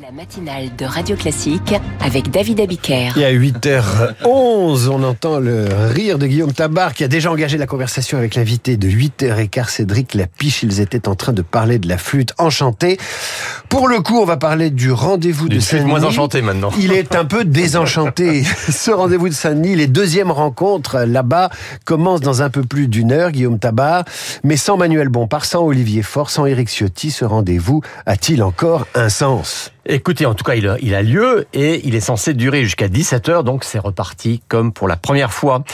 La matinale de Radio Classique avec David Abiker. Et à 8h11, on entend le rire de Guillaume Tabar qui a déjà engagé la conversation avec l'invité de 8h15, Cédric Lapiche. Ils étaient en train de parler de la flûte enchantée. Pour le coup, on va parler du rendez-vous de Saint-Denis. moins enchanté maintenant. Il est un peu désenchanté. Ce rendez-vous de Saint-Denis, les deuxièmes rencontres là-bas commencent dans un peu plus d'une heure, Guillaume Tabar. Mais sans Manuel Bompard, sans Olivier Faure, sans Éric Ciotti, ce rendez-vous a-t-il encore un sens? Écoutez, en tout cas, il a, il a, lieu et il est censé durer jusqu'à 17h, donc c'est reparti comme pour la première fois.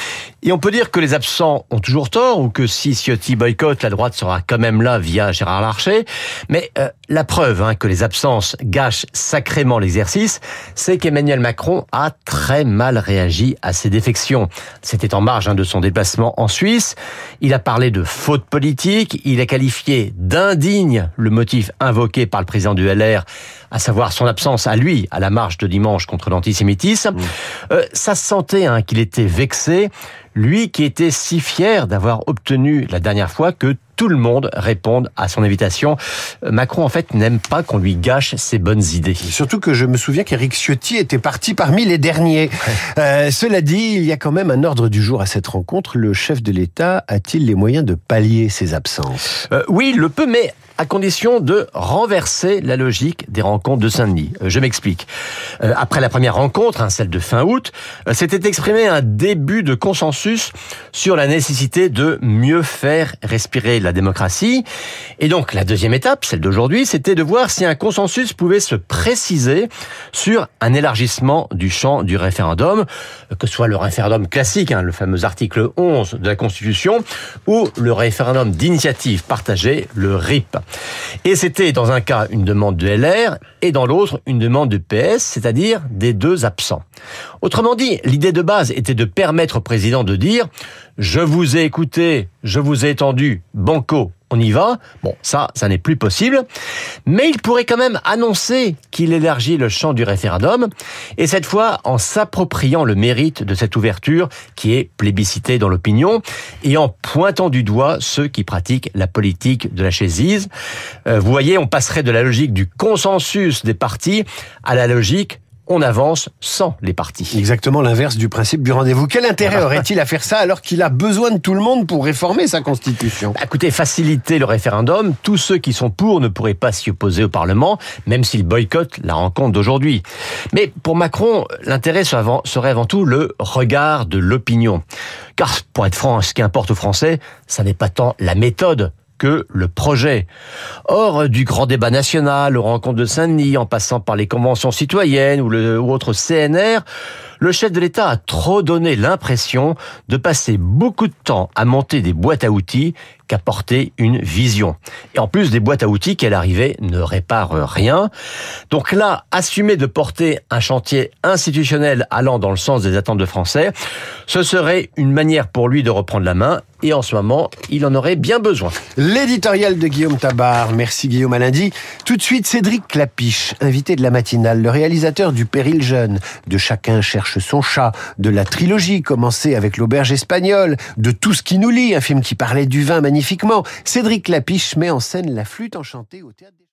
Et on peut dire que les absents ont toujours tort ou que si Ciotti boycotte, la droite sera quand même là via Gérard Larcher. Mais euh, la preuve hein, que les absences gâchent sacrément l'exercice, c'est qu'Emmanuel Macron a très mal réagi à ces défections. C'était en marge hein, de son déplacement en Suisse. Il a parlé de faute politique, il a qualifié d'indigne le motif invoqué par le président du LR, à savoir son absence à lui à la marche de dimanche contre l'antisémitisme. Mmh. Euh, ça se sentait hein, qu'il était vexé, lui qui était si fier d'avoir obtenu la dernière fois que tout le monde réponde à son invitation. Euh, Macron, en fait, n'aime pas qu'on lui gâche ses bonnes idées. Surtout que je me souviens qu'Éric Ciotti était parti parmi les derniers. Euh, cela dit, il y a quand même un ordre du jour à cette rencontre. Le chef de l'État a-t-il les moyens de pallier ses absences? Euh, Oui, il le peut, mais à condition de renverser la logique des rencontres de Saint-Denis. Euh, je m'explique. Après la première rencontre, hein, celle de fin août, s'était exprimé un début de consensus sur la nécessité de mieux faire respirer la démocratie. Et donc la deuxième étape, celle d'aujourd'hui, c'était de voir si un consensus pouvait se préciser sur un élargissement du champ du référendum, que ce soit le référendum classique, hein, le fameux article 11 de la Constitution, ou le référendum d'initiative partagée, le RIP. Et c'était dans un cas une demande de LR et dans l'autre une demande de PS, c'est-à-dire des deux absents. Autrement dit, l'idée de base était de permettre au président de dire je vous ai écouté, je vous ai entendu, on y va. Bon, ça, ça n'est plus possible. Mais il pourrait quand même annoncer qu'il élargit le champ du référendum, et cette fois en s'appropriant le mérite de cette ouverture qui est plébiscitée dans l'opinion, et en pointant du doigt ceux qui pratiquent la politique de la chaisise. Euh, vous voyez, on passerait de la logique du consensus des partis à la logique on avance sans les partis. Exactement l'inverse du principe du rendez-vous. Quel intérêt aurait-il à faire ça alors qu'il a besoin de tout le monde pour réformer sa constitution? Bah, Écoutez, faciliter le référendum, tous ceux qui sont pour ne pourraient pas s'y opposer au Parlement, même s'ils boycottent la rencontre d'aujourd'hui. Mais pour Macron, l'intérêt serait avant tout le regard de l'opinion. Car, pour être franc, ce qui importe aux Français, ça n'est pas tant la méthode que le projet. Or, du grand débat national aux rencontres de Saint-Denis, en passant par les conventions citoyennes ou, le, ou autres CNR, le chef de l'État a trop donné l'impression de passer beaucoup de temps à monter des boîtes à outils qu'à porter une vision. Et en plus, des boîtes à outils qui, à l'arrivée, ne réparent rien. Donc là, assumer de porter un chantier institutionnel allant dans le sens des attentes de Français, ce serait une manière pour lui de reprendre la main et en ce moment, il en aurait bien besoin. L'éditorial de Guillaume Tabar. Merci Guillaume à lundi. Tout de suite, Cédric Clapiche, invité de la matinale, le réalisateur du Péril Jeune, de Chacun cherche son chat, de la trilogie commencée avec l'auberge espagnole, de Tout ce qui nous lie, un film qui parlait du vin magnifiquement. Cédric Clapiche met en scène la flûte enchantée au théâtre des